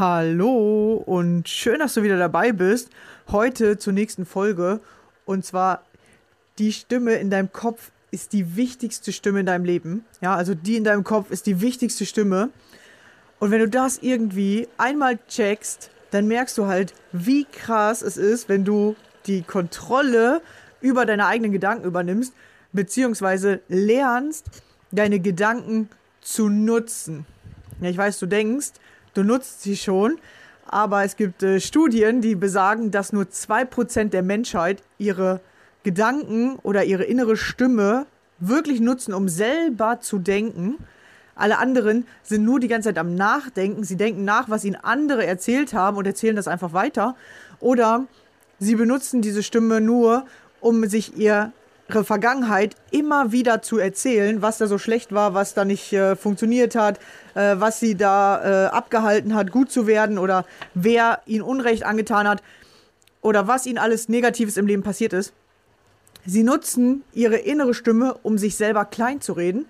Hallo und schön, dass du wieder dabei bist. Heute zur nächsten Folge. Und zwar die Stimme in deinem Kopf ist die wichtigste Stimme in deinem Leben. Ja, also die in deinem Kopf ist die wichtigste Stimme. Und wenn du das irgendwie einmal checkst, dann merkst du halt, wie krass es ist, wenn du die Kontrolle über deine eigenen Gedanken übernimmst, beziehungsweise lernst, deine Gedanken zu nutzen. Ja, ich weiß, du denkst, du nutzt sie schon. Aber es gibt äh, Studien, die besagen, dass nur 2% der Menschheit ihre Gedanken oder ihre innere Stimme wirklich nutzen, um selber zu denken. Alle anderen sind nur die ganze Zeit am Nachdenken. Sie denken nach, was ihnen andere erzählt haben und erzählen das einfach weiter. Oder sie benutzen diese Stimme nur, um sich ihr Vergangenheit immer wieder zu erzählen, was da so schlecht war, was da nicht äh, funktioniert hat, äh, was sie da äh, abgehalten hat, gut zu werden oder wer ihnen Unrecht angetan hat oder was ihnen alles Negatives im Leben passiert ist. Sie nutzen ihre innere Stimme, um sich selber klein zu reden.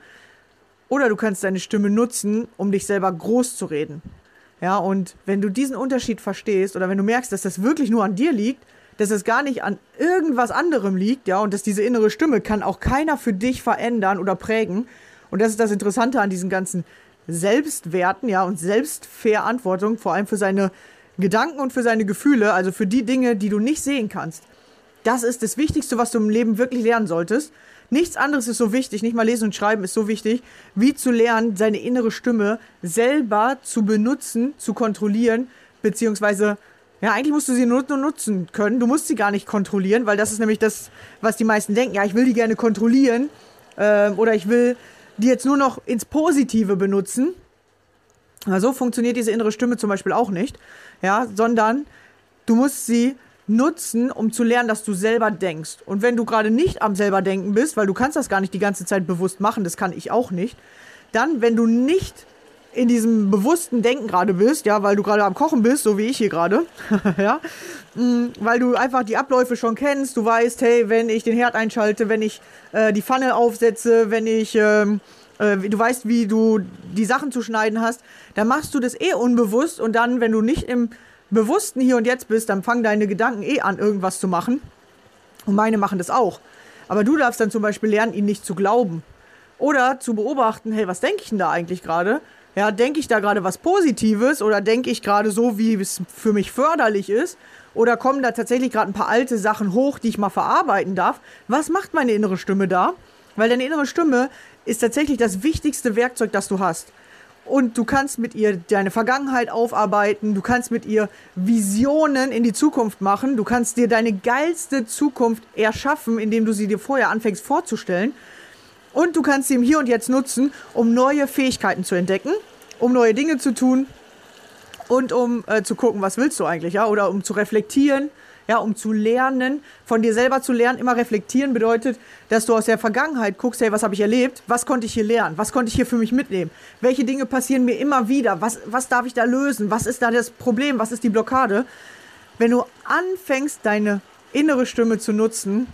Oder du kannst deine Stimme nutzen, um dich selber groß zu reden. Ja, und wenn du diesen Unterschied verstehst oder wenn du merkst, dass das wirklich nur an dir liegt, dass es gar nicht an irgendwas anderem liegt, ja, und dass diese innere Stimme kann auch keiner für dich verändern oder prägen. Und das ist das Interessante an diesen ganzen Selbstwerten, ja, und Selbstverantwortung, vor allem für seine Gedanken und für seine Gefühle, also für die Dinge, die du nicht sehen kannst. Das ist das Wichtigste, was du im Leben wirklich lernen solltest. Nichts anderes ist so wichtig, nicht mal lesen und schreiben ist so wichtig, wie zu lernen, seine innere Stimme selber zu benutzen, zu kontrollieren, beziehungsweise ja, eigentlich musst du sie nur, nur nutzen können. Du musst sie gar nicht kontrollieren, weil das ist nämlich das, was die meisten denken. Ja, ich will die gerne kontrollieren äh, oder ich will die jetzt nur noch ins Positive benutzen. Na, so funktioniert diese innere Stimme zum Beispiel auch nicht. Ja, sondern du musst sie nutzen, um zu lernen, dass du selber denkst. Und wenn du gerade nicht am selber denken bist, weil du kannst das gar nicht die ganze Zeit bewusst machen, das kann ich auch nicht, dann, wenn du nicht in diesem bewussten Denken gerade bist, ja, weil du gerade am Kochen bist, so wie ich hier gerade, ja, mm, weil du einfach die Abläufe schon kennst, du weißt, hey, wenn ich den Herd einschalte, wenn ich äh, die Pfanne aufsetze, wenn ich, ähm, äh, du weißt, wie du die Sachen zu schneiden hast, dann machst du das eh unbewusst und dann, wenn du nicht im bewussten Hier und Jetzt bist, dann fangen deine Gedanken eh an, irgendwas zu machen und meine machen das auch. Aber du darfst dann zum Beispiel lernen, ihnen nicht zu glauben. Oder zu beobachten, hey, was denke ich denn da eigentlich gerade? Ja, denke ich da gerade was Positives oder denke ich gerade so, wie es für mich förderlich ist? Oder kommen da tatsächlich gerade ein paar alte Sachen hoch, die ich mal verarbeiten darf? Was macht meine innere Stimme da? Weil deine innere Stimme ist tatsächlich das wichtigste Werkzeug, das du hast. Und du kannst mit ihr deine Vergangenheit aufarbeiten, du kannst mit ihr Visionen in die Zukunft machen, du kannst dir deine geilste Zukunft erschaffen, indem du sie dir vorher anfängst vorzustellen. Und du kannst sie im Hier und Jetzt nutzen, um neue Fähigkeiten zu entdecken, um neue Dinge zu tun und um äh, zu gucken, was willst du eigentlich, ja, oder um zu reflektieren, ja, um zu lernen, von dir selber zu lernen. Immer reflektieren bedeutet, dass du aus der Vergangenheit guckst, hey, was habe ich erlebt? Was konnte ich hier lernen? Was konnte ich hier für mich mitnehmen? Welche Dinge passieren mir immer wieder? Was, was darf ich da lösen? Was ist da das Problem? Was ist die Blockade? Wenn du anfängst, deine innere Stimme zu nutzen,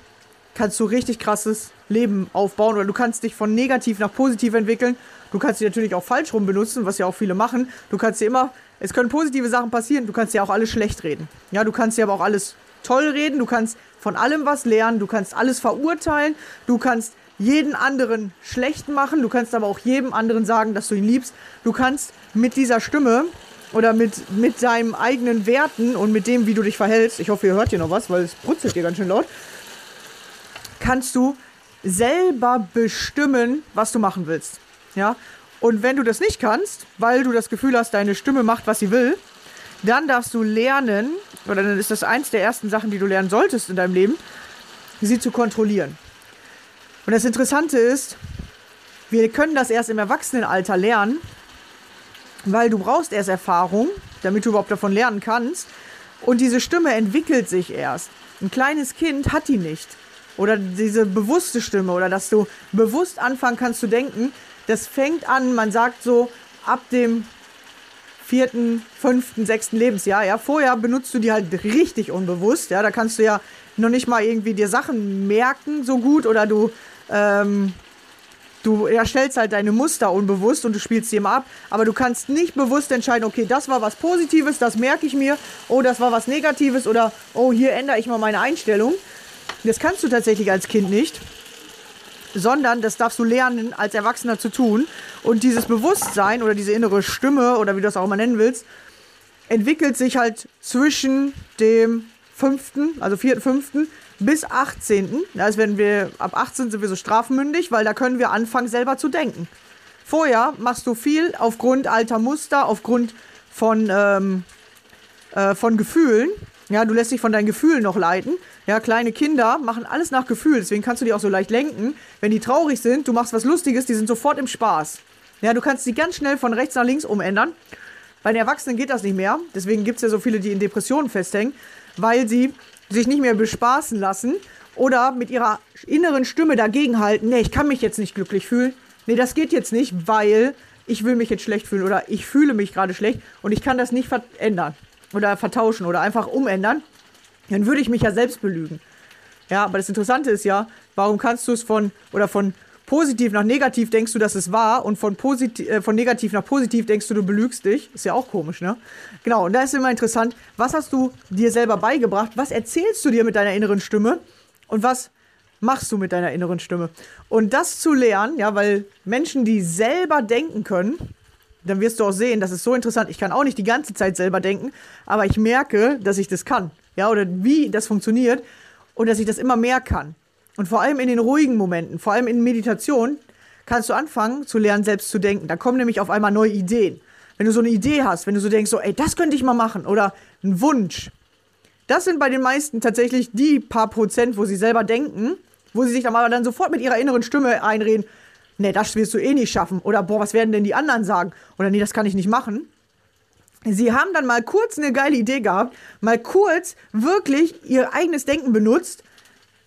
kannst du richtig krasses Leben aufbauen oder du kannst dich von negativ nach positiv entwickeln. Du kannst sie natürlich auch falsch rum benutzen, was ja auch viele machen. Du kannst dir immer, es können positive Sachen passieren, du kannst ja auch alles schlecht reden. Ja, du kannst dir aber auch alles toll reden, du kannst von allem was lernen, du kannst alles verurteilen, du kannst jeden anderen schlecht machen, du kannst aber auch jedem anderen sagen, dass du ihn liebst. Du kannst mit dieser Stimme oder mit, mit deinen eigenen Werten und mit dem, wie du dich verhältst, ich hoffe, ihr hört hier noch was, weil es brutzelt hier ganz schön laut, kannst du selber bestimmen, was du machen willst. Ja? Und wenn du das nicht kannst, weil du das Gefühl hast, deine Stimme macht, was sie will, dann darfst du lernen, oder dann ist das eins der ersten Sachen, die du lernen solltest in deinem Leben, sie zu kontrollieren. Und das Interessante ist, wir können das erst im Erwachsenenalter lernen, weil du brauchst erst Erfahrung, damit du überhaupt davon lernen kannst. Und diese Stimme entwickelt sich erst. Ein kleines Kind hat die nicht. Oder diese bewusste Stimme oder dass du bewusst anfangen kannst zu denken, das fängt an, man sagt so, ab dem vierten, fünften, sechsten Lebensjahr. Ja, vorher benutzt du die halt richtig unbewusst. Ja, da kannst du ja noch nicht mal irgendwie dir Sachen merken so gut oder du ähm, du erstellst halt deine Muster unbewusst und du spielst sie immer ab, aber du kannst nicht bewusst entscheiden, okay, das war was Positives, das merke ich mir, oh, das war was Negatives oder oh, hier ändere ich mal meine Einstellung. Das kannst du tatsächlich als Kind nicht sondern das darfst du lernen, als Erwachsener zu tun. Und dieses Bewusstsein oder diese innere Stimme oder wie du das auch immer nennen willst, entwickelt sich halt zwischen dem fünften, also vierten, fünften bis 18. Also wenn wir ab 18 sind wir so strafmündig, weil da können wir anfangen selber zu denken. Vorher machst du viel aufgrund alter Muster, aufgrund von, ähm, äh, von Gefühlen. Ja, du lässt dich von deinen Gefühlen noch leiten. Ja, kleine Kinder machen alles nach Gefühl, deswegen kannst du die auch so leicht lenken. Wenn die traurig sind, du machst was Lustiges, die sind sofort im Spaß. Ja, du kannst sie ganz schnell von rechts nach links umändern. Bei den Erwachsenen geht das nicht mehr. Deswegen gibt es ja so viele, die in Depressionen festhängen, weil sie sich nicht mehr bespaßen lassen oder mit ihrer inneren Stimme dagegenhalten. Nee, ich kann mich jetzt nicht glücklich fühlen. Nee, das geht jetzt nicht, weil ich will mich jetzt schlecht fühlen oder ich fühle mich gerade schlecht und ich kann das nicht verändern oder vertauschen oder einfach umändern dann würde ich mich ja selbst belügen. Ja, aber das Interessante ist ja, warum kannst du es von oder von positiv nach negativ denkst du, dass es wahr und von, positiv, äh, von negativ nach positiv denkst du, du belügst dich. Ist ja auch komisch, ne? Genau, und da ist immer interessant, was hast du dir selber beigebracht? Was erzählst du dir mit deiner inneren Stimme? Und was machst du mit deiner inneren Stimme? Und das zu lernen, ja, weil Menschen, die selber denken können, dann wirst du auch sehen, das ist so interessant. Ich kann auch nicht die ganze Zeit selber denken, aber ich merke, dass ich das kann ja, oder wie das funktioniert und dass ich das immer mehr kann. Und vor allem in den ruhigen Momenten, vor allem in Meditation, kannst du anfangen zu lernen, selbst zu denken. Da kommen nämlich auf einmal neue Ideen. Wenn du so eine Idee hast, wenn du so denkst, so, ey, das könnte ich mal machen oder ein Wunsch. Das sind bei den meisten tatsächlich die paar Prozent, wo sie selber denken, wo sie sich dann aber dann sofort mit ihrer inneren Stimme einreden, nee, das wirst du eh nicht schaffen. Oder boah, was werden denn die anderen sagen? Oder nee, das kann ich nicht machen. Sie haben dann mal kurz eine geile Idee gehabt, mal kurz wirklich ihr eigenes Denken benutzt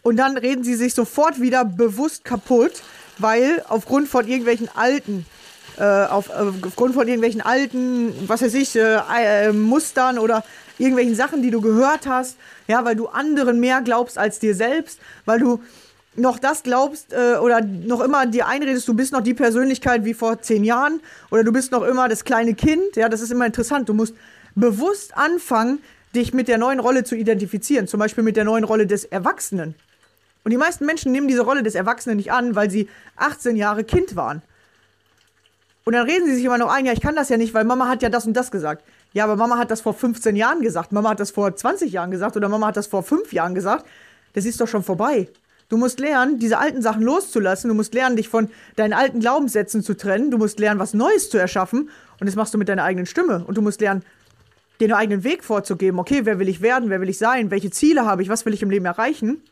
und dann reden sie sich sofort wieder bewusst kaputt, weil aufgrund von irgendwelchen alten äh, auf, äh, aufgrund von irgendwelchen alten, was weiß ich, äh, äh, Mustern oder irgendwelchen Sachen, die du gehört hast, ja, weil du anderen mehr glaubst als dir selbst, weil du noch das glaubst äh, oder noch immer dir einredest, du bist noch die Persönlichkeit wie vor zehn Jahren oder du bist noch immer das kleine Kind, ja, das ist immer interessant. Du musst bewusst anfangen, dich mit der neuen Rolle zu identifizieren, zum Beispiel mit der neuen Rolle des Erwachsenen. Und die meisten Menschen nehmen diese Rolle des Erwachsenen nicht an, weil sie 18 Jahre Kind waren. Und dann reden sie sich immer noch ein, ja, ich kann das ja nicht, weil Mama hat ja das und das gesagt. Ja, aber Mama hat das vor 15 Jahren gesagt, Mama hat das vor 20 Jahren gesagt oder Mama hat das vor 5 Jahren gesagt. Das ist doch schon vorbei. Du musst lernen, diese alten Sachen loszulassen. Du musst lernen, dich von deinen alten Glaubenssätzen zu trennen. Du musst lernen, was Neues zu erschaffen. Und das machst du mit deiner eigenen Stimme. Und du musst lernen, den eigenen Weg vorzugeben. Okay, wer will ich werden? Wer will ich sein? Welche Ziele habe ich? Was will ich im Leben erreichen?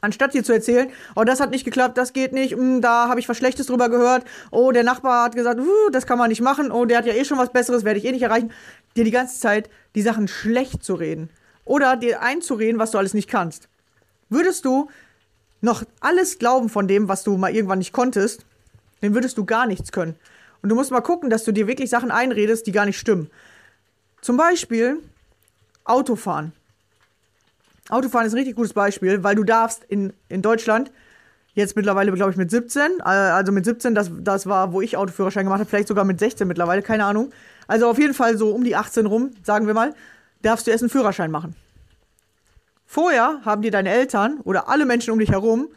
Anstatt dir zu erzählen, oh, das hat nicht geklappt, das geht nicht, mm, da habe ich was Schlechtes drüber gehört, oh, der Nachbar hat gesagt, uh, das kann man nicht machen, oh, der hat ja eh schon was Besseres, werde ich eh nicht erreichen, dir die ganze Zeit die Sachen schlecht zu reden. Oder dir einzureden, was du alles nicht kannst. Würdest du noch alles glauben von dem, was du mal irgendwann nicht konntest, dann würdest du gar nichts können. Und du musst mal gucken, dass du dir wirklich Sachen einredest, die gar nicht stimmen. Zum Beispiel Autofahren. Autofahren ist ein richtig gutes Beispiel, weil du darfst in, in Deutschland jetzt mittlerweile, glaube ich, mit 17, äh, also mit 17, das, das war, wo ich Autoführerschein gemacht habe, vielleicht sogar mit 16 mittlerweile, keine Ahnung. Also auf jeden Fall so um die 18 rum, sagen wir mal, darfst du erst einen Führerschein machen. Vorher haben dir deine Eltern oder alle Menschen um dich herum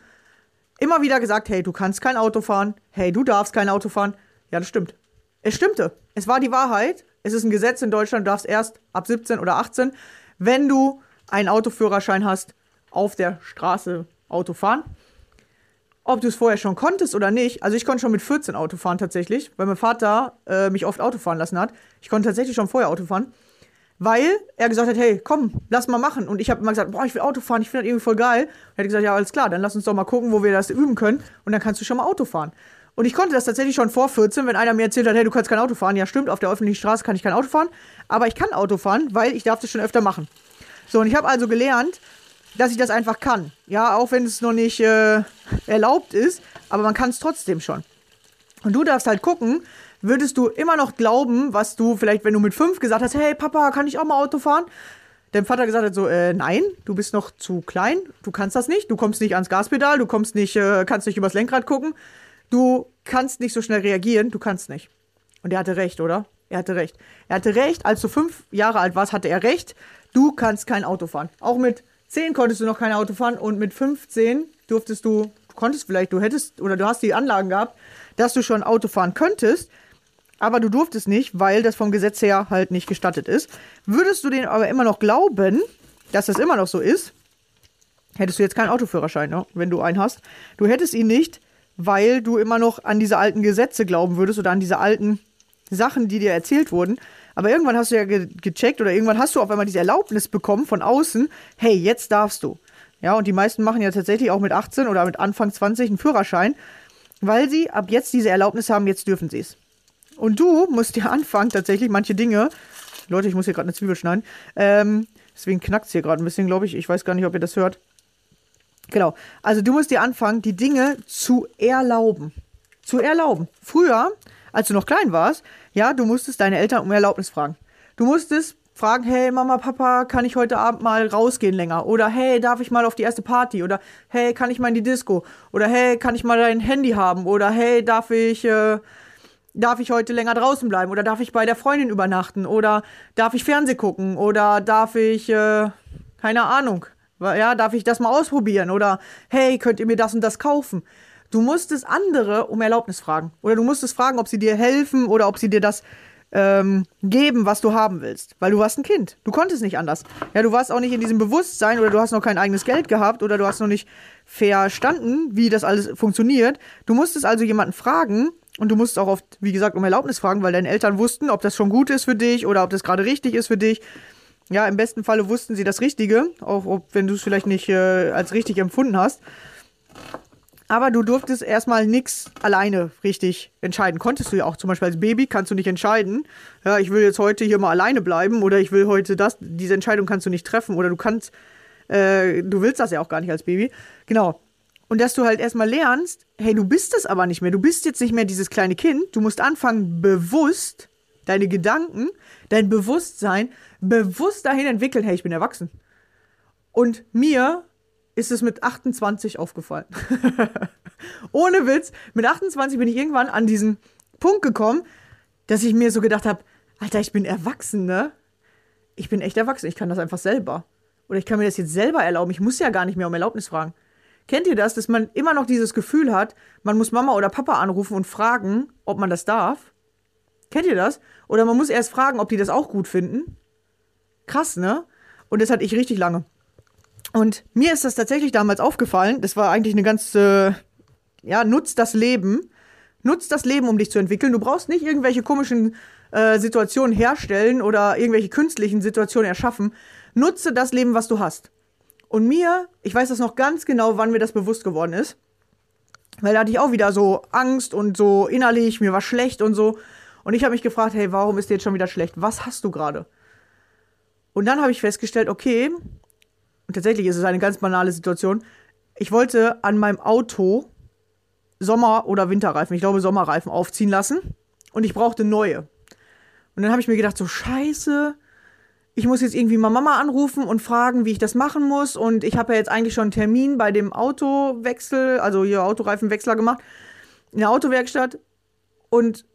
immer wieder gesagt, hey, du kannst kein Auto fahren, hey, du darfst kein Auto fahren. Ja, das stimmt. Es stimmte. Es war die Wahrheit. Es ist ein Gesetz in Deutschland, du darfst erst ab 17 oder 18, wenn du einen Autoführerschein hast, auf der Straße Auto fahren. Ob du es vorher schon konntest oder nicht, also ich konnte schon mit 14 Auto fahren tatsächlich, weil mein Vater äh, mich oft Auto fahren lassen hat. Ich konnte tatsächlich schon vorher Auto fahren, weil er gesagt hat, hey, komm, lass mal machen. Und ich habe immer gesagt, boah, ich will Auto fahren, ich finde das irgendwie voll geil. Und er hat gesagt, ja, alles klar, dann lass uns doch mal gucken, wo wir das üben können und dann kannst du schon mal Auto fahren. Und ich konnte das tatsächlich schon vor 14, wenn einer mir erzählt hat, hey, du kannst kein Auto fahren. Ja, stimmt, auf der öffentlichen Straße kann ich kein Auto fahren, aber ich kann Auto fahren, weil ich darf das schon öfter machen. So, und ich habe also gelernt, dass ich das einfach kann. Ja, auch wenn es noch nicht äh, erlaubt ist, aber man kann es trotzdem schon. Und du darfst halt gucken, würdest du immer noch glauben, was du vielleicht, wenn du mit fünf gesagt hast, hey Papa, kann ich auch mal Auto fahren? Dein Vater gesagt hat so, äh, nein, du bist noch zu klein, du kannst das nicht, du kommst nicht ans Gaspedal, du kommst nicht, äh, kannst nicht übers Lenkrad gucken, du kannst nicht so schnell reagieren, du kannst nicht. Und er hatte recht, oder? Er hatte recht. Er hatte recht, als du fünf Jahre alt warst, hatte er recht. Du kannst kein Auto fahren. Auch mit 10 konntest du noch kein Auto fahren und mit 15 durftest du, du konntest vielleicht, du hättest oder du hast die Anlagen gehabt, dass du schon Auto fahren könntest, aber du durftest nicht, weil das vom Gesetz her halt nicht gestattet ist. Würdest du den aber immer noch glauben, dass das immer noch so ist, hättest du jetzt keinen Autoführerschein, ne? wenn du einen hast. Du hättest ihn nicht, weil du immer noch an diese alten Gesetze glauben würdest oder an diese alten Sachen, die dir erzählt wurden. Aber irgendwann hast du ja ge gecheckt oder irgendwann hast du auf einmal diese Erlaubnis bekommen von außen, hey, jetzt darfst du. Ja, und die meisten machen ja tatsächlich auch mit 18 oder mit Anfang 20 einen Führerschein, weil sie ab jetzt diese Erlaubnis haben, jetzt dürfen sie es. Und du musst dir anfangen, tatsächlich manche Dinge, Leute, ich muss hier gerade eine Zwiebel schneiden, ähm, deswegen knackt es hier gerade ein bisschen, glaube ich. Ich weiß gar nicht, ob ihr das hört. Genau. Also du musst dir anfangen, die Dinge zu erlauben. Zu erlauben. Früher als du noch klein warst, ja, du musstest deine Eltern um Erlaubnis fragen. Du musstest fragen, hey Mama, Papa, kann ich heute Abend mal rausgehen länger? Oder hey, darf ich mal auf die erste Party? Oder hey, kann ich mal in die Disco? Oder hey, kann ich mal dein Handy haben? Oder hey, darf ich, äh, darf ich heute länger draußen bleiben? Oder darf ich bei der Freundin übernachten? Oder darf ich Fernseh gucken? Oder darf ich, äh, keine Ahnung, ja, darf ich das mal ausprobieren? Oder hey, könnt ihr mir das und das kaufen? Du musstest andere um Erlaubnis fragen. Oder du musstest fragen, ob sie dir helfen oder ob sie dir das ähm, geben, was du haben willst. Weil du warst ein Kind. Du konntest nicht anders. Ja, du warst auch nicht in diesem Bewusstsein oder du hast noch kein eigenes Geld gehabt oder du hast noch nicht verstanden, wie das alles funktioniert. Du musstest also jemanden fragen und du musstest auch oft, wie gesagt, um Erlaubnis fragen, weil deine Eltern wussten, ob das schon gut ist für dich oder ob das gerade richtig ist für dich. Ja, im besten Falle wussten sie das Richtige, auch ob, wenn du es vielleicht nicht äh, als richtig empfunden hast. Aber du durftest erstmal nichts alleine richtig entscheiden. Konntest du ja auch. Zum Beispiel als Baby kannst du nicht entscheiden, ja, ich will jetzt heute hier mal alleine bleiben oder ich will heute das. Diese Entscheidung kannst du nicht treffen oder du kannst, äh, du willst das ja auch gar nicht als Baby. Genau. Und dass du halt erstmal lernst, hey, du bist es aber nicht mehr. Du bist jetzt nicht mehr dieses kleine Kind. Du musst anfangen, bewusst deine Gedanken, dein Bewusstsein bewusst dahin entwickeln, hey, ich bin erwachsen. Und mir ist es mit 28 aufgefallen. Ohne Witz, mit 28 bin ich irgendwann an diesen Punkt gekommen, dass ich mir so gedacht habe, Alter, ich bin erwachsen, ne? Ich bin echt erwachsen, ich kann das einfach selber. Oder ich kann mir das jetzt selber erlauben. Ich muss ja gar nicht mehr um Erlaubnis fragen. Kennt ihr das, dass man immer noch dieses Gefühl hat, man muss Mama oder Papa anrufen und fragen, ob man das darf? Kennt ihr das? Oder man muss erst fragen, ob die das auch gut finden? Krass, ne? Und das hatte ich richtig lange. Und mir ist das tatsächlich damals aufgefallen. Das war eigentlich eine ganz, äh, ja, nutzt das Leben. Nutzt das Leben, um dich zu entwickeln. Du brauchst nicht irgendwelche komischen äh, Situationen herstellen oder irgendwelche künstlichen Situationen erschaffen. Nutze das Leben, was du hast. Und mir, ich weiß das noch ganz genau, wann mir das bewusst geworden ist. Weil da hatte ich auch wieder so Angst und so innerlich, mir war schlecht und so. Und ich habe mich gefragt, hey, warum ist dir jetzt schon wieder schlecht? Was hast du gerade? Und dann habe ich festgestellt, okay, und tatsächlich ist es eine ganz banale Situation. Ich wollte an meinem Auto Sommer- oder Winterreifen, ich glaube Sommerreifen aufziehen lassen und ich brauchte neue. Und dann habe ich mir gedacht, so scheiße, ich muss jetzt irgendwie mal Mama anrufen und fragen, wie ich das machen muss. Und ich habe ja jetzt eigentlich schon einen Termin bei dem Autowechsel, also hier Autoreifenwechsler gemacht, in der Autowerkstatt. Und,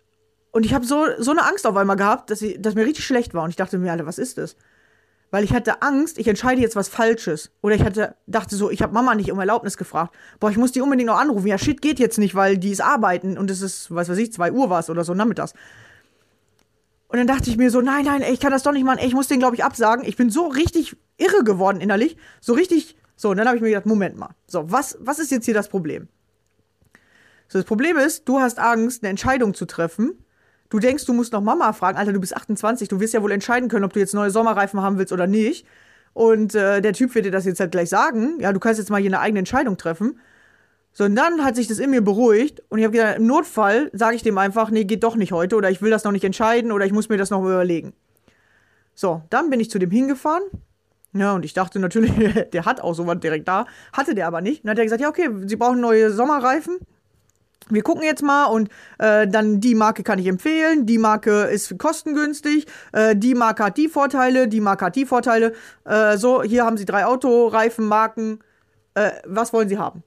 und ich habe so, so eine Angst auf einmal gehabt, dass, ich, dass mir richtig schlecht war. Und ich dachte mir, Alter, was ist das? Weil ich hatte Angst, ich entscheide jetzt was Falsches. Oder ich hatte, dachte so, ich habe Mama nicht um Erlaubnis gefragt. Boah, ich muss die unbedingt noch anrufen. Ja, shit, geht jetzt nicht, weil die ist arbeiten und es ist, was weiß ich, 2 Uhr war es oder so nachmittags. Und dann dachte ich mir so, nein, nein, ey, ich kann das doch nicht machen. Ey, ich muss den, glaube ich, absagen. Ich bin so richtig irre geworden innerlich. So richtig. So, und dann habe ich mir gedacht, Moment mal. So, was, was ist jetzt hier das Problem? So, das Problem ist, du hast Angst, eine Entscheidung zu treffen. Du denkst, du musst noch Mama fragen. Alter, du bist 28. Du wirst ja wohl entscheiden können, ob du jetzt neue Sommerreifen haben willst oder nicht. Und äh, der Typ wird dir das jetzt halt gleich sagen. Ja, du kannst jetzt mal hier eine eigene Entscheidung treffen. So, und dann hat sich das in mir beruhigt und ich habe gedacht, im Notfall sage ich dem einfach, nee, geht doch nicht heute oder ich will das noch nicht entscheiden oder ich muss mir das noch überlegen. So, dann bin ich zu dem hingefahren. Ja, und ich dachte natürlich, der hat auch sowas direkt da. Hatte der aber nicht. Und dann hat er gesagt, ja, okay, Sie brauchen neue Sommerreifen. Wir gucken jetzt mal und äh, dann die Marke kann ich empfehlen. Die Marke ist kostengünstig. Äh, die Marke hat die Vorteile. Die Marke hat die Vorteile. Äh, so, hier haben Sie drei Autoreifenmarken. Äh, was wollen Sie haben?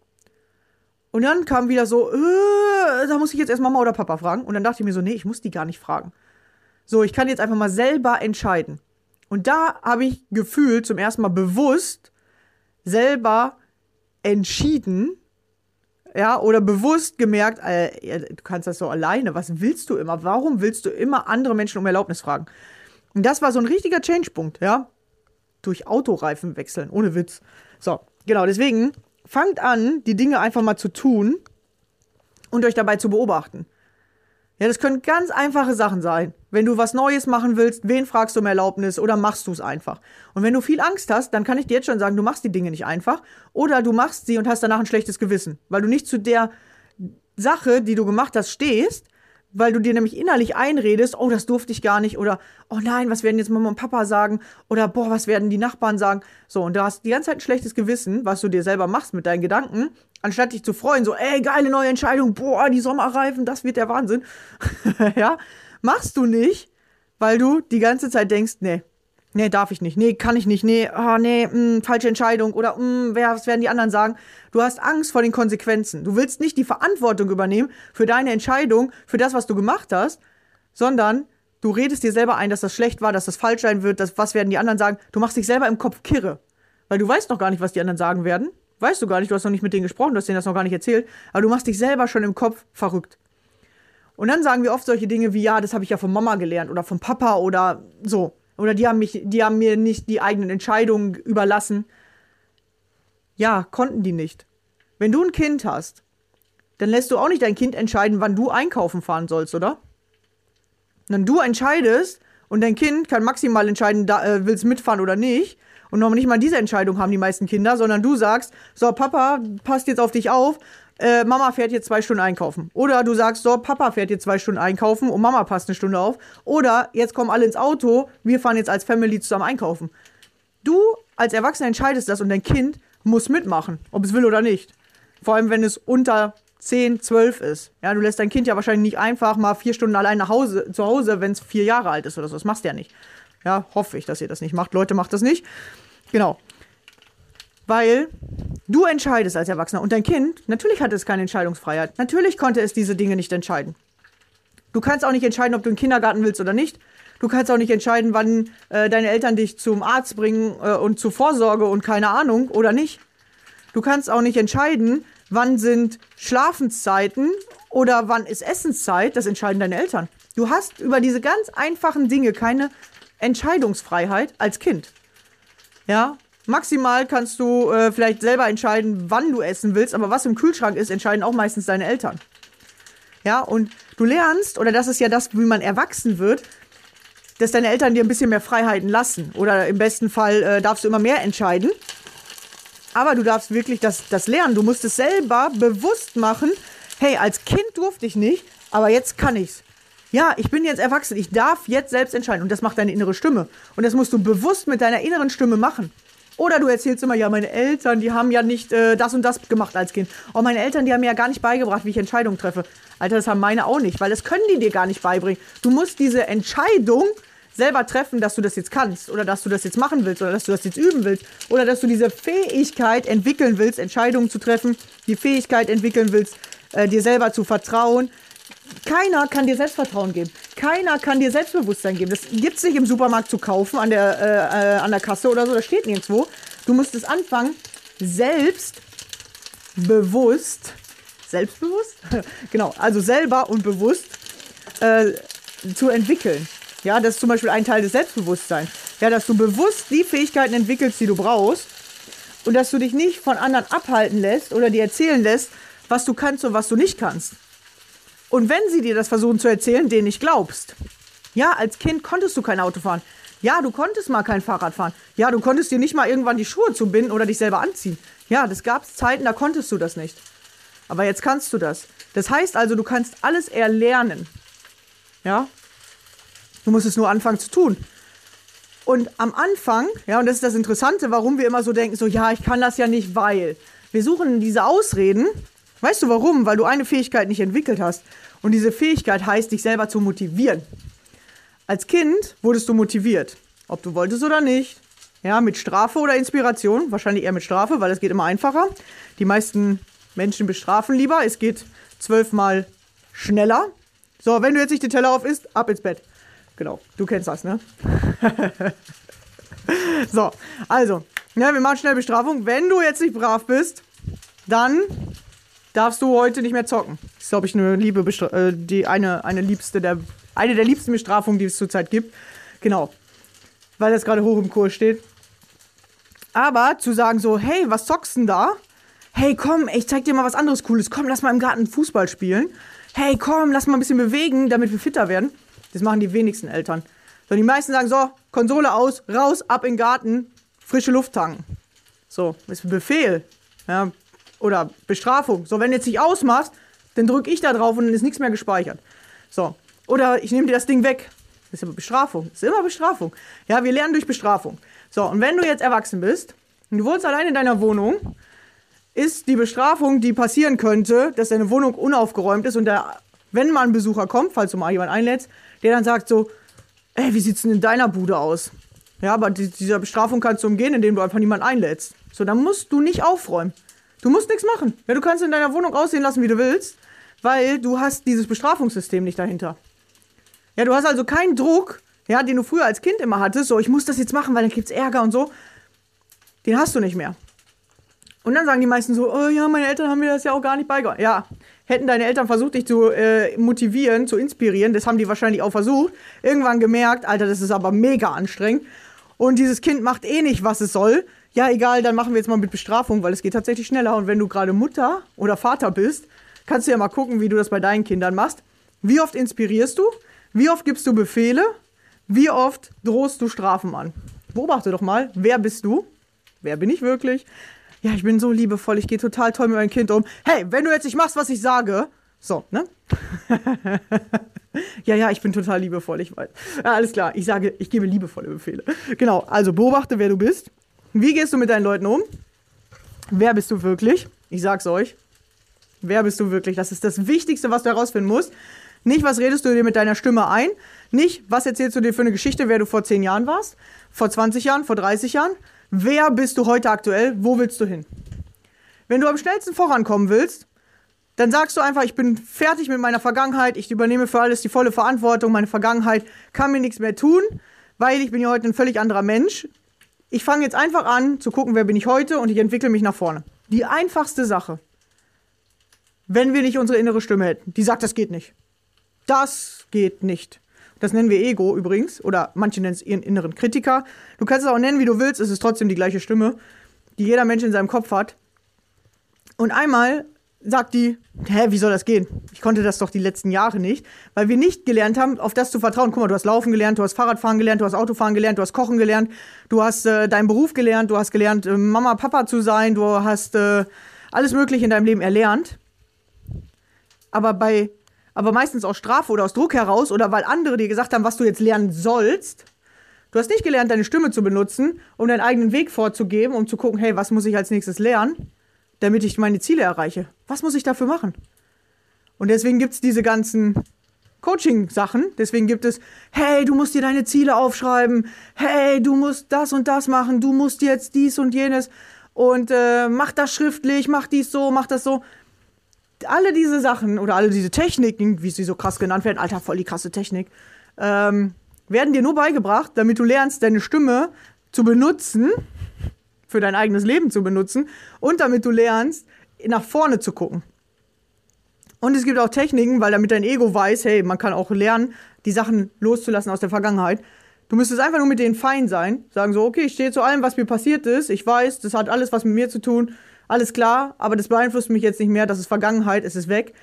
Und dann kam wieder so, äh, da muss ich jetzt erst Mama oder Papa fragen. Und dann dachte ich mir so, nee, ich muss die gar nicht fragen. So, ich kann jetzt einfach mal selber entscheiden. Und da habe ich gefühlt zum ersten Mal bewusst selber entschieden, ja, oder bewusst gemerkt, äh, du kannst das so alleine, was willst du immer? Warum willst du immer andere Menschen um Erlaubnis fragen? Und das war so ein richtiger Change-Punkt, ja. Durch Autoreifen wechseln, ohne Witz. So, genau, deswegen fangt an, die Dinge einfach mal zu tun und euch dabei zu beobachten. Ja, das können ganz einfache Sachen sein. Wenn du was Neues machen willst, wen fragst du um Erlaubnis oder machst du es einfach? Und wenn du viel Angst hast, dann kann ich dir jetzt schon sagen, du machst die Dinge nicht einfach oder du machst sie und hast danach ein schlechtes Gewissen, weil du nicht zu der Sache, die du gemacht hast, stehst weil du dir nämlich innerlich einredest, oh, das durfte ich gar nicht oder oh nein, was werden jetzt Mama und Papa sagen oder boah, was werden die Nachbarn sagen? So, und du hast die ganze Zeit ein schlechtes Gewissen, was du dir selber machst mit deinen Gedanken, anstatt dich zu freuen, so, ey, geile neue Entscheidung, boah, die Sommerreifen, das wird der Wahnsinn. ja, machst du nicht, weil du die ganze Zeit denkst, nee, nee, darf ich nicht, nee, kann ich nicht, nee, oh, nee, mh, hm, falsche Entscheidung oder mh, hm, was werden die anderen sagen? Du hast Angst vor den Konsequenzen. Du willst nicht die Verantwortung übernehmen für deine Entscheidung, für das, was du gemacht hast, sondern du redest dir selber ein, dass das schlecht war, dass das falsch sein wird, dass, was werden die anderen sagen. Du machst dich selber im Kopf kirre, weil du weißt noch gar nicht, was die anderen sagen werden. Weißt du gar nicht, du hast noch nicht mit denen gesprochen, du hast denen das noch gar nicht erzählt, aber du machst dich selber schon im Kopf verrückt. Und dann sagen wir oft solche Dinge wie, ja, das habe ich ja von Mama gelernt oder von Papa oder so. Oder die haben mich, die haben mir nicht die eigenen Entscheidungen überlassen. Ja, konnten die nicht. Wenn du ein Kind hast, dann lässt du auch nicht dein Kind entscheiden, wann du einkaufen fahren sollst, oder? Dann du entscheidest und dein Kind kann maximal entscheiden, da, äh, willst mitfahren oder nicht. Und noch nicht mal diese Entscheidung haben die meisten Kinder, sondern du sagst, so Papa, passt jetzt auf dich auf, äh, Mama fährt jetzt zwei Stunden einkaufen. Oder du sagst, so, Papa fährt jetzt zwei Stunden einkaufen und Mama passt eine Stunde auf. Oder jetzt kommen alle ins Auto, wir fahren jetzt als Family zusammen einkaufen. Du als Erwachsener entscheidest das und dein Kind muss mitmachen, ob es will oder nicht. Vor allem, wenn es unter 10, 12 ist. Ja, du lässt dein Kind ja wahrscheinlich nicht einfach mal vier Stunden allein nach Hause, zu Hause, wenn es vier Jahre alt ist oder so. Das machst du ja nicht. Ja, hoffe ich, dass ihr das nicht macht. Leute, macht das nicht. Genau. Weil du entscheidest als Erwachsener und dein Kind, natürlich hat es keine Entscheidungsfreiheit. Natürlich konnte es diese Dinge nicht entscheiden. Du kannst auch nicht entscheiden, ob du in den Kindergarten willst oder nicht. Du kannst auch nicht entscheiden, wann äh, deine Eltern dich zum Arzt bringen äh, und zur Vorsorge und keine Ahnung oder nicht. Du kannst auch nicht entscheiden, wann sind Schlafenszeiten oder wann ist Essenszeit. Das entscheiden deine Eltern. Du hast über diese ganz einfachen Dinge keine Entscheidungsfreiheit als Kind. Ja, maximal kannst du äh, vielleicht selber entscheiden, wann du essen willst, aber was im Kühlschrank ist, entscheiden auch meistens deine Eltern. Ja, und du lernst, oder das ist ja das, wie man erwachsen wird, dass deine Eltern dir ein bisschen mehr Freiheiten lassen. Oder im besten Fall äh, darfst du immer mehr entscheiden. Aber du darfst wirklich das, das lernen. Du musst es selber bewusst machen. Hey, als Kind durfte ich nicht, aber jetzt kann ich's. Ja, ich bin jetzt erwachsen. Ich darf jetzt selbst entscheiden. Und das macht deine innere Stimme. Und das musst du bewusst mit deiner inneren Stimme machen. Oder du erzählst immer, ja, meine Eltern, die haben ja nicht äh, das und das gemacht als Kind. Oh, meine Eltern, die haben mir ja gar nicht beigebracht, wie ich Entscheidungen treffe. Alter, das haben meine auch nicht, weil das können die dir gar nicht beibringen. Du musst diese Entscheidung selber treffen, dass du das jetzt kannst oder dass du das jetzt machen willst oder dass du das jetzt üben willst oder dass du diese Fähigkeit entwickeln willst, Entscheidungen zu treffen, die Fähigkeit entwickeln willst, äh, dir selber zu vertrauen. Keiner kann dir Selbstvertrauen geben. Keiner kann dir Selbstbewusstsein geben. Das gibt es nicht im Supermarkt zu kaufen, an der, äh, äh, an der Kasse oder so. Das steht nirgendwo. Du musst es anfangen, selbstbewusst, selbstbewusst? genau, also selber und bewusst äh, zu entwickeln. Ja, das ist zum Beispiel ein Teil des Selbstbewusstseins. Ja, dass du bewusst die Fähigkeiten entwickelst, die du brauchst und dass du dich nicht von anderen abhalten lässt oder dir erzählen lässt, was du kannst und was du nicht kannst. Und wenn sie dir das versuchen zu erzählen, denen nicht glaubst. Ja, als Kind konntest du kein Auto fahren. Ja, du konntest mal kein Fahrrad fahren. Ja, du konntest dir nicht mal irgendwann die Schuhe zubinden oder dich selber anziehen. Ja, das gab es Zeiten, da konntest du das nicht. Aber jetzt kannst du das. Das heißt also, du kannst alles erlernen. Ja? Du musst es nur anfangen zu tun. Und am Anfang, ja, und das ist das Interessante, warum wir immer so denken, so, ja, ich kann das ja nicht, weil. Wir suchen diese Ausreden, Weißt du warum? Weil du eine Fähigkeit nicht entwickelt hast. Und diese Fähigkeit heißt, dich selber zu motivieren. Als Kind wurdest du motiviert. Ob du wolltest oder nicht. Ja, mit Strafe oder Inspiration. Wahrscheinlich eher mit Strafe, weil es geht immer einfacher. Die meisten Menschen bestrafen lieber. Es geht zwölfmal schneller. So, wenn du jetzt nicht den Teller auf isst, ab ins Bett. Genau, du kennst das, ne? so, also, ja, wir machen schnell Bestrafung. Wenn du jetzt nicht brav bist, dann darfst du heute nicht mehr zocken. Das ist, glaube ich, eine liebe Bestra äh, die eine, eine liebste der eine der liebsten Bestrafungen, die es zurzeit gibt. Genau. Weil das gerade hoch im Kurs steht. Aber zu sagen so, hey, was zockst denn da? Hey, komm, ich zeig dir mal was anderes Cooles. Komm, lass mal im Garten Fußball spielen. Hey, komm, lass mal ein bisschen bewegen, damit wir fitter werden. Das machen die wenigsten Eltern. So, die meisten sagen so, Konsole aus, raus, ab in den Garten, frische Luft tanken. So, ist ein Befehl. Ja, oder Bestrafung. So, wenn du jetzt nicht ausmachst, dann drücke ich da drauf und dann ist nichts mehr gespeichert. So. Oder ich nehme dir das Ding weg. Das ist aber Bestrafung. Das ist immer Bestrafung. Ja, wir lernen durch Bestrafung. So, und wenn du jetzt erwachsen bist und du wohnst allein in deiner Wohnung, ist die Bestrafung, die passieren könnte, dass deine Wohnung unaufgeräumt ist und der, wenn mal ein Besucher kommt, falls du mal jemanden einlädst, der dann sagt so, ey, wie sieht's denn in deiner Bude aus? Ja, aber die, dieser Bestrafung kannst du umgehen, indem du einfach niemanden einlädst. So, dann musst du nicht aufräumen. Du musst nichts machen. Ja, du kannst in deiner Wohnung aussehen lassen, wie du willst, weil du hast dieses Bestrafungssystem nicht dahinter. Ja, du hast also keinen Druck, ja, den du früher als Kind immer hattest, so ich muss das jetzt machen, weil dann gibt's Ärger und so. Den hast du nicht mehr. Und dann sagen die meisten so, oh ja, meine Eltern haben mir das ja auch gar nicht beigebracht. Ja, hätten deine Eltern versucht, dich zu äh, motivieren, zu inspirieren, das haben die wahrscheinlich auch versucht, irgendwann gemerkt, Alter, das ist aber mega anstrengend. Und dieses Kind macht eh nicht, was es soll ja, egal, dann machen wir jetzt mal mit Bestrafung, weil es geht tatsächlich schneller. Und wenn du gerade Mutter oder Vater bist, kannst du ja mal gucken, wie du das bei deinen Kindern machst. Wie oft inspirierst du? Wie oft gibst du Befehle? Wie oft drohst du Strafen an? Beobachte doch mal, wer bist du? Wer bin ich wirklich? Ja, ich bin so liebevoll, ich gehe total toll mit meinem Kind um. Hey, wenn du jetzt nicht machst, was ich sage. So, ne? ja, ja, ich bin total liebevoll, ich weiß. Ja, alles klar, ich sage, ich gebe liebevolle Befehle. Genau, also beobachte, wer du bist. Wie gehst du mit deinen Leuten um? Wer bist du wirklich? Ich sag's euch, Wer bist du wirklich? Das ist das Wichtigste, was du herausfinden musst. Nicht, was redest du dir mit deiner Stimme ein. Nicht, was erzählst du dir für eine Geschichte, wer du vor 10 Jahren warst, vor 20 Jahren, vor 30 Jahren. Wer bist du heute aktuell? Wo willst du hin? Wenn du am schnellsten vorankommen willst, dann sagst du einfach, ich bin fertig mit meiner Vergangenheit, ich übernehme für alles die volle Verantwortung, meine Vergangenheit kann mir nichts mehr tun, weil ich bin ja heute ein völlig anderer Mensch. Ich fange jetzt einfach an zu gucken, wer bin ich heute und ich entwickle mich nach vorne. Die einfachste Sache, wenn wir nicht unsere innere Stimme hätten, die sagt, das geht nicht. Das geht nicht. Das nennen wir Ego übrigens, oder manche nennen es ihren inneren Kritiker. Du kannst es auch nennen, wie du willst, es ist trotzdem die gleiche Stimme, die jeder Mensch in seinem Kopf hat. Und einmal sagt die, hä, wie soll das gehen? Ich konnte das doch die letzten Jahre nicht, weil wir nicht gelernt haben, auf das zu vertrauen. Guck mal, du hast Laufen gelernt, du hast Fahrradfahren gelernt, du hast Autofahren gelernt, du hast Kochen gelernt, du hast äh, deinen Beruf gelernt, du hast gelernt, äh, Mama, Papa zu sein, du hast äh, alles Mögliche in deinem Leben erlernt. Aber bei, aber meistens aus Strafe oder aus Druck heraus oder weil andere dir gesagt haben, was du jetzt lernen sollst. Du hast nicht gelernt, deine Stimme zu benutzen, um deinen eigenen Weg vorzugeben, um zu gucken, hey, was muss ich als nächstes lernen? Damit ich meine Ziele erreiche? Was muss ich dafür machen? Und deswegen gibt es diese ganzen Coaching-Sachen. Deswegen gibt es, hey, du musst dir deine Ziele aufschreiben. Hey, du musst das und das machen. Du musst jetzt dies und jenes. Und äh, mach das schriftlich, mach dies so, mach das so. Alle diese Sachen oder alle diese Techniken, wie sie so krass genannt werden, Alter, voll die krasse Technik, ähm, werden dir nur beigebracht, damit du lernst, deine Stimme zu benutzen, für dein eigenes Leben zu benutzen und damit du lernst, nach vorne zu gucken. Und es gibt auch Techniken, weil damit dein Ego weiß, hey, man kann auch lernen, die Sachen loszulassen aus der Vergangenheit. Du müsstest einfach nur mit denen fein sein, sagen so, okay, ich stehe zu allem, was mir passiert ist, ich weiß, das hat alles was mit mir zu tun, alles klar, aber das beeinflusst mich jetzt nicht mehr, das ist Vergangenheit, es ist weg.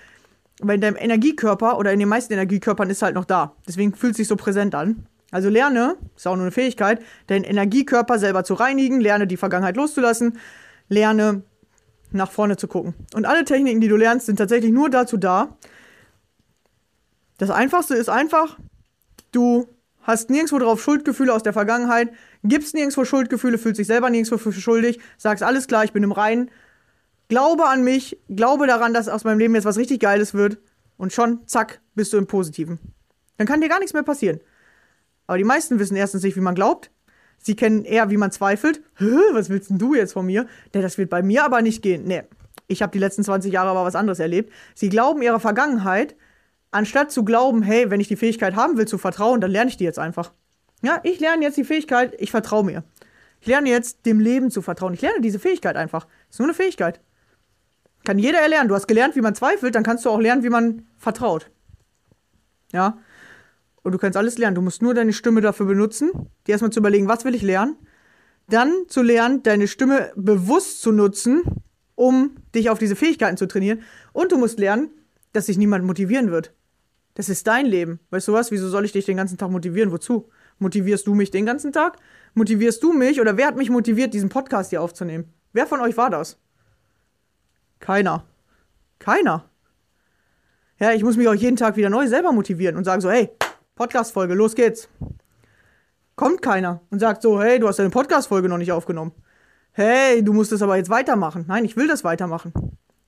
Weil in deinem Energiekörper oder in den meisten Energiekörpern ist halt noch da. Deswegen fühlt es sich so präsent an. Also lerne, ist auch nur eine Fähigkeit, deinen Energiekörper selber zu reinigen, lerne die Vergangenheit loszulassen, lerne nach vorne zu gucken. Und alle Techniken, die du lernst, sind tatsächlich nur dazu da. Das Einfachste ist einfach, du hast nirgendwo drauf Schuldgefühle aus der Vergangenheit, gibst nirgendwo Schuldgefühle, fühlst dich selber nirgendwo schuldig, sagst alles klar, ich bin im Reinen, glaube an mich, glaube daran, dass aus meinem Leben jetzt was richtig Geiles wird und schon, zack, bist du im Positiven. Dann kann dir gar nichts mehr passieren. Aber die meisten wissen erstens nicht, wie man glaubt. Sie kennen eher, wie man zweifelt. Was willst denn du jetzt von mir? Nee, das wird bei mir aber nicht gehen. Nee, ich habe die letzten 20 Jahre aber was anderes erlebt. Sie glauben ihrer Vergangenheit, anstatt zu glauben, hey, wenn ich die Fähigkeit haben will zu vertrauen, dann lerne ich die jetzt einfach. Ja, ich lerne jetzt die Fähigkeit, ich vertraue mir. Ich lerne jetzt dem Leben zu vertrauen. Ich lerne diese Fähigkeit einfach. Ist nur eine Fähigkeit. Kann jeder erlernen. Du hast gelernt, wie man zweifelt, dann kannst du auch lernen, wie man vertraut. Ja. Und du kannst alles lernen. Du musst nur deine Stimme dafür benutzen, dir erstmal zu überlegen, was will ich lernen. Dann zu lernen, deine Stimme bewusst zu nutzen, um dich auf diese Fähigkeiten zu trainieren. Und du musst lernen, dass sich niemand motivieren wird. Das ist dein Leben. Weißt du was? Wieso soll ich dich den ganzen Tag motivieren? Wozu? Motivierst du mich den ganzen Tag? Motivierst du mich oder wer hat mich motiviert, diesen Podcast hier aufzunehmen? Wer von euch war das? Keiner. Keiner. Ja, ich muss mich auch jeden Tag wieder neu selber motivieren und sagen so, hey, Podcast-Folge, los geht's. Kommt keiner und sagt so, hey, du hast deine Podcast-Folge noch nicht aufgenommen. Hey, du musst es aber jetzt weitermachen. Nein, ich will das weitermachen.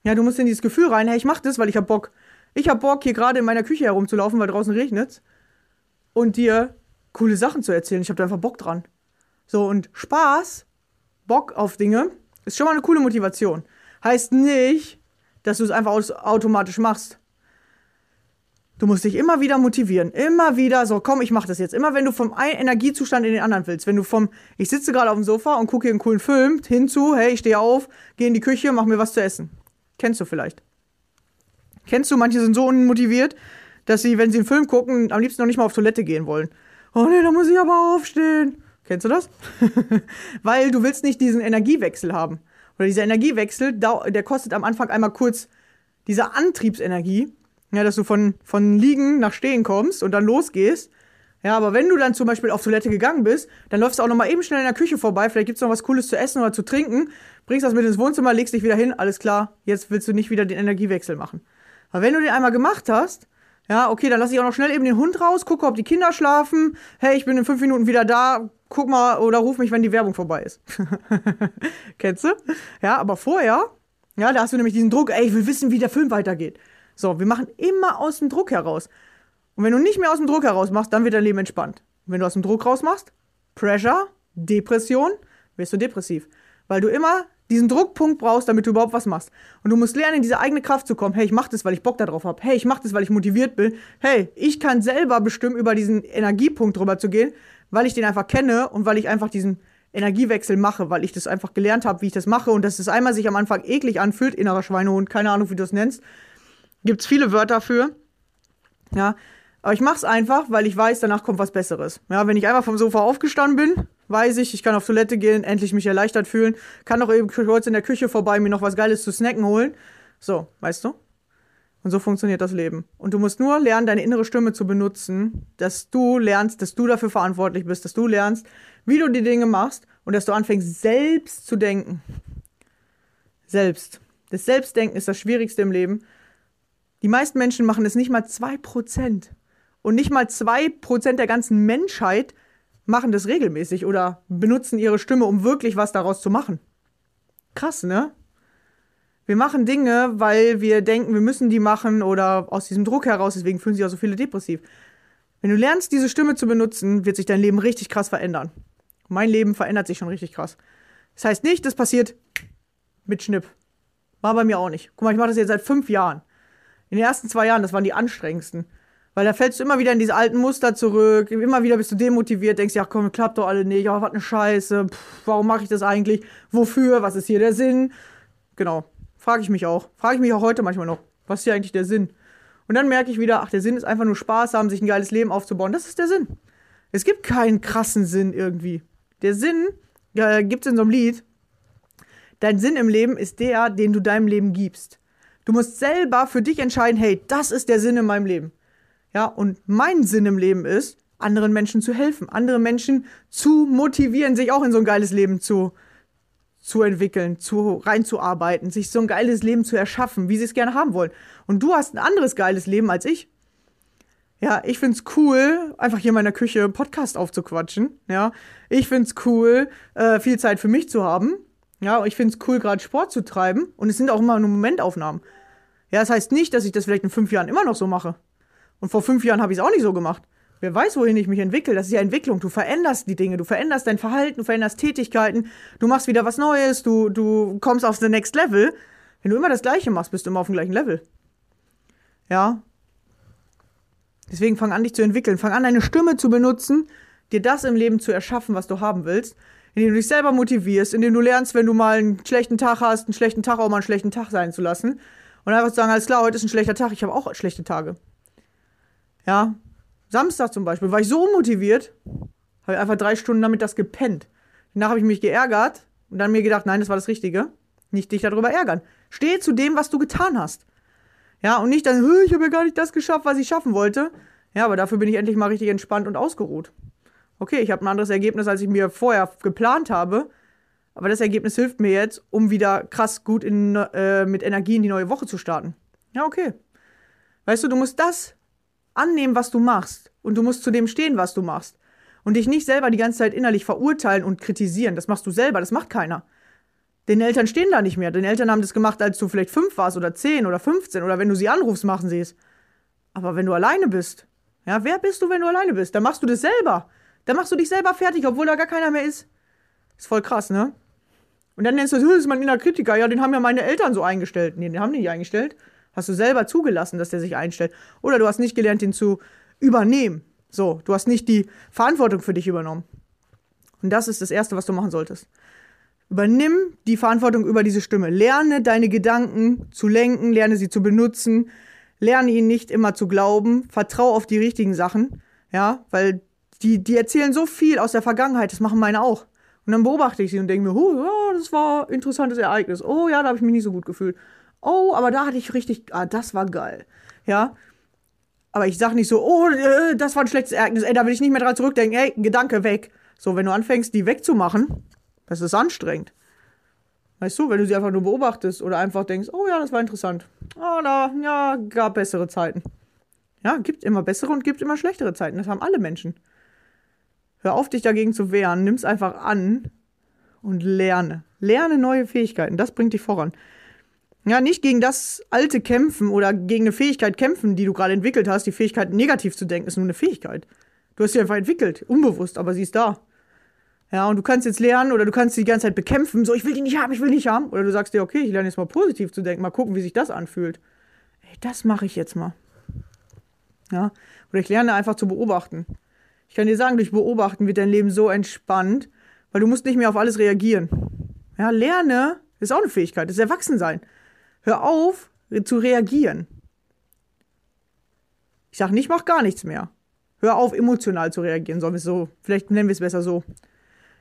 Ja, du musst in dieses Gefühl rein, hey, ich mach das, weil ich hab Bock. Ich hab Bock, hier gerade in meiner Küche herumzulaufen, weil draußen regnet's. Und dir coole Sachen zu erzählen. Ich hab da einfach Bock dran. So, und Spaß, Bock auf Dinge, ist schon mal eine coole Motivation. Heißt nicht, dass du es einfach automatisch machst. Du musst dich immer wieder motivieren. Immer wieder so, komm, ich mach das jetzt. Immer wenn du vom einen Energiezustand in den anderen willst. Wenn du vom, ich sitze gerade auf dem Sofa und gucke hier einen coolen Film, hinzu, hey, ich stehe auf, gehe in die Küche, mach mir was zu essen. Kennst du vielleicht? Kennst du, manche sind so unmotiviert, dass sie, wenn sie einen Film gucken, am liebsten noch nicht mal auf Toilette gehen wollen. Oh nee, da muss ich aber aufstehen. Kennst du das? Weil du willst nicht diesen Energiewechsel haben. Oder dieser Energiewechsel, der kostet am Anfang einmal kurz diese Antriebsenergie ja, dass du von, von Liegen nach Stehen kommst und dann losgehst. Ja, aber wenn du dann zum Beispiel auf Toilette gegangen bist, dann läufst du auch noch mal eben schnell in der Küche vorbei. Vielleicht gibt's noch was Cooles zu essen oder zu trinken. Bringst das mit ins Wohnzimmer, legst dich wieder hin. Alles klar, jetzt willst du nicht wieder den Energiewechsel machen. Aber wenn du den einmal gemacht hast, ja, okay, dann lass ich auch noch schnell eben den Hund raus, gucke, ob die Kinder schlafen. Hey, ich bin in fünf Minuten wieder da. Guck mal oder ruf mich, wenn die Werbung vorbei ist. Kennst du? Ja, aber vorher Ja, da hast du nämlich diesen Druck, ey, ich will wissen, wie der Film weitergeht. So, wir machen immer aus dem Druck heraus. Und wenn du nicht mehr aus dem Druck heraus machst, dann wird dein Leben entspannt. Und wenn du aus dem Druck raus machst, Pressure, Depression, wirst du depressiv. Weil du immer diesen Druckpunkt brauchst, damit du überhaupt was machst. Und du musst lernen, in diese eigene Kraft zu kommen. Hey, ich mach das, weil ich Bock darauf habe. Hey, ich mach das, weil ich motiviert bin. Hey, ich kann selber bestimmen, über diesen Energiepunkt drüber zu gehen, weil ich den einfach kenne und weil ich einfach diesen Energiewechsel mache, weil ich das einfach gelernt habe, wie ich das mache und dass es einmal sich am Anfang eklig anfühlt, innerer Schweinehund, keine Ahnung, wie du es nennst. Gibt es viele Wörter für. Ja, aber ich mache es einfach, weil ich weiß, danach kommt was Besseres. Ja, wenn ich einfach vom Sofa aufgestanden bin, weiß ich, ich kann auf Toilette gehen, endlich mich erleichtert fühlen, kann doch eben kurz in der Küche vorbei mir noch was Geiles zu snacken holen. So, weißt du? Und so funktioniert das Leben. Und du musst nur lernen, deine innere Stimme zu benutzen, dass du lernst, dass du dafür verantwortlich bist, dass du lernst, wie du die Dinge machst und dass du anfängst, selbst zu denken. Selbst. Das Selbstdenken ist das Schwierigste im Leben. Die meisten Menschen machen es nicht mal 2%. Und nicht mal 2% der ganzen Menschheit machen das regelmäßig oder benutzen ihre Stimme, um wirklich was daraus zu machen. Krass, ne? Wir machen Dinge, weil wir denken, wir müssen die machen oder aus diesem Druck heraus, deswegen fühlen sich auch so viele depressiv. Wenn du lernst, diese Stimme zu benutzen, wird sich dein Leben richtig krass verändern. Mein Leben verändert sich schon richtig krass. Das heißt nicht, das passiert mit Schnipp. War bei mir auch nicht. Guck mal, ich mache das jetzt seit fünf Jahren. In den ersten zwei Jahren, das waren die anstrengendsten. Weil da fällst du immer wieder in diese alten Muster zurück, immer wieder bist du demotiviert, denkst, ja komm, klappt doch alle nicht, oh, was eine Scheiße, Pff, warum mache ich das eigentlich, wofür, was ist hier der Sinn? Genau, frage ich mich auch. Frage ich mich auch heute manchmal noch, was ist hier eigentlich der Sinn? Und dann merke ich wieder, ach, der Sinn ist einfach nur Spaß haben, sich ein geiles Leben aufzubauen. Das ist der Sinn. Es gibt keinen krassen Sinn irgendwie. Der Sinn äh, gibt es in so einem Lied. Dein Sinn im Leben ist der, den du deinem Leben gibst. Du musst selber für dich entscheiden, hey, das ist der Sinn in meinem Leben. Ja, und mein Sinn im Leben ist, anderen Menschen zu helfen, andere Menschen zu motivieren, sich auch in so ein geiles Leben zu, zu entwickeln, zu reinzuarbeiten, sich so ein geiles Leben zu erschaffen, wie sie es gerne haben wollen. Und du hast ein anderes geiles Leben als ich. Ja, ich find's cool, einfach hier in meiner Küche einen Podcast aufzuquatschen. Ja, ich find's cool, äh, viel Zeit für mich zu haben. Ja, ich find's cool, gerade Sport zu treiben. Und es sind auch immer nur Momentaufnahmen. Ja, das heißt nicht, dass ich das vielleicht in fünf Jahren immer noch so mache. Und vor fünf Jahren habe ich es auch nicht so gemacht. Wer weiß, wohin ich mich entwickle. Das ist ja Entwicklung. Du veränderst die Dinge, du veränderst dein Verhalten, du veränderst Tätigkeiten, du machst wieder was Neues, du, du kommst auf the next level. Wenn du immer das Gleiche machst, bist du immer auf dem gleichen Level. Ja. Deswegen fang an, dich zu entwickeln. Fang an, deine Stimme zu benutzen, dir das im Leben zu erschaffen, was du haben willst. Indem du dich selber motivierst, indem du lernst, wenn du mal einen schlechten Tag hast, einen schlechten Tag auch mal einen schlechten Tag sein zu lassen. Und einfach sagen, alles klar, heute ist ein schlechter Tag, ich habe auch schlechte Tage. Ja, Samstag zum Beispiel war ich so unmotiviert, habe ich einfach drei Stunden damit das gepennt. Danach habe ich mich geärgert und dann mir gedacht, nein, das war das Richtige. Nicht dich darüber ärgern. Stehe zu dem, was du getan hast. Ja, und nicht dann, ich habe ja gar nicht das geschafft, was ich schaffen wollte. Ja, aber dafür bin ich endlich mal richtig entspannt und ausgeruht. Okay, ich habe ein anderes Ergebnis, als ich mir vorher geplant habe. Aber das Ergebnis hilft mir jetzt, um wieder krass gut in, äh, mit Energie in die neue Woche zu starten. Ja, okay. Weißt du, du musst das annehmen, was du machst. Und du musst zu dem stehen, was du machst. Und dich nicht selber die ganze Zeit innerlich verurteilen und kritisieren. Das machst du selber, das macht keiner. Den Eltern stehen da nicht mehr. Den Eltern haben das gemacht, als du vielleicht fünf warst oder zehn oder 15 oder wenn du sie anrufst, machen sie es. Aber wenn du alleine bist, ja, wer bist du, wenn du alleine bist? Dann machst du das selber. Dann machst du dich selber fertig, obwohl da gar keiner mehr ist. Ist voll krass, ne? Und dann nennst du, das ist mein innerer Kritiker. Ja, den haben ja meine Eltern so eingestellt. Nee, den haben die nicht eingestellt. Hast du selber zugelassen, dass der sich einstellt. Oder du hast nicht gelernt, ihn zu übernehmen. So, du hast nicht die Verantwortung für dich übernommen. Und das ist das Erste, was du machen solltest. Übernimm die Verantwortung über diese Stimme. Lerne deine Gedanken zu lenken, lerne sie zu benutzen, lerne ihnen nicht immer zu glauben, vertrau auf die richtigen Sachen, ja, weil die, die erzählen so viel aus der Vergangenheit, das machen meine auch. Und dann beobachte ich sie und denke mir, oh, ja, das war ein interessantes Ereignis. Oh ja, da habe ich mich nicht so gut gefühlt oh, aber da hatte ich richtig, ah, das war geil. Ja. Aber ich sag nicht so, oh, äh, das war ein schlechtes Ereignis, ey, da will ich nicht mehr dran zurückdenken, ey, Gedanke weg. So, wenn du anfängst, die wegzumachen, das ist anstrengend. Weißt du, wenn du sie einfach nur beobachtest oder einfach denkst, oh ja, das war interessant. Oh, da, ja, gab bessere Zeiten. Ja, gibt immer bessere und gibt immer schlechtere Zeiten. Das haben alle Menschen. Hör auf, dich dagegen zu wehren. Nimm's einfach an und lerne. Lerne neue Fähigkeiten. Das bringt dich voran. Ja, nicht gegen das alte kämpfen oder gegen eine Fähigkeit kämpfen, die du gerade entwickelt hast. Die Fähigkeit, negativ zu denken, ist nur eine Fähigkeit. Du hast sie einfach entwickelt, unbewusst, aber sie ist da. Ja, und du kannst jetzt lernen oder du kannst sie die ganze Zeit bekämpfen, so ich will die nicht haben, ich will die nicht haben. Oder du sagst dir, okay, ich lerne jetzt mal positiv zu denken, mal gucken, wie sich das anfühlt. Ey, das mache ich jetzt mal. Ja, oder ich lerne einfach zu beobachten. Ich kann dir sagen, durch Beobachten wird dein Leben so entspannt, weil du musst nicht mehr auf alles reagieren. Ja, lerne ist auch eine Fähigkeit, ist Erwachsensein. Hör auf zu reagieren. Ich sage nicht, mach gar nichts mehr. Hör auf, emotional zu reagieren, sollen wir es so, vielleicht nennen wir es besser so.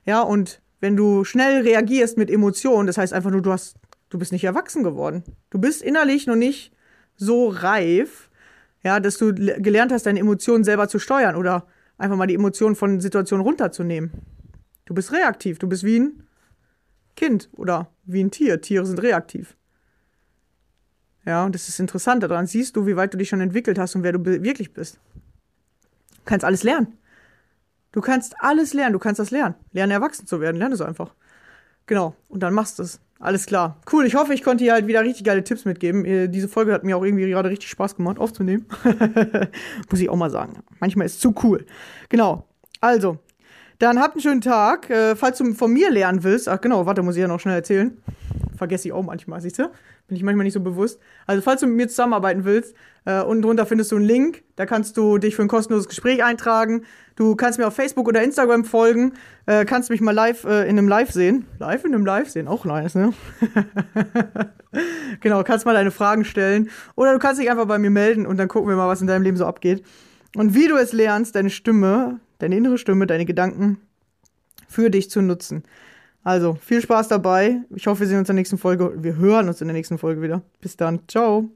Ja, und wenn du schnell reagierst mit Emotionen, das heißt einfach nur, du hast, du bist nicht erwachsen geworden. Du bist innerlich noch nicht so reif, ja, dass du gelernt hast, deine Emotionen selber zu steuern oder einfach mal die Emotionen von Situationen runterzunehmen. Du bist reaktiv, du bist wie ein Kind oder wie ein Tier. Tiere sind reaktiv. Ja, und das ist interessant. Daran siehst du, wie weit du dich schon entwickelt hast und wer du wirklich bist. Du kannst alles lernen. Du kannst alles lernen, du kannst das lernen. Lernen, erwachsen zu werden, lerne es einfach. Genau, und dann machst du es. Alles klar. Cool, ich hoffe, ich konnte dir halt wieder richtig geile Tipps mitgeben. Äh, diese Folge hat mir auch irgendwie gerade richtig Spaß gemacht, aufzunehmen. Muss ich auch mal sagen. Manchmal ist es zu cool. Genau. Also, dann habt einen schönen Tag. Äh, falls du von mir lernen willst, ach genau, warte, muss ich ja noch schnell erzählen. Vergesse ich auch manchmal, siehst du? Bin ich manchmal nicht so bewusst. Also, falls du mit mir zusammenarbeiten willst, äh, unten drunter findest du einen Link. Da kannst du dich für ein kostenloses Gespräch eintragen. Du kannst mir auf Facebook oder Instagram folgen. Äh, kannst mich mal live äh, in einem Live sehen. Live in einem Live sehen, auch nice, ne? genau, kannst mal deine Fragen stellen. Oder du kannst dich einfach bei mir melden und dann gucken wir mal, was in deinem Leben so abgeht. Und wie du es lernst, deine Stimme, deine innere Stimme, deine Gedanken für dich zu nutzen. Also, viel Spaß dabei. Ich hoffe, wir sehen uns in der nächsten Folge. Wir hören uns in der nächsten Folge wieder. Bis dann. Ciao.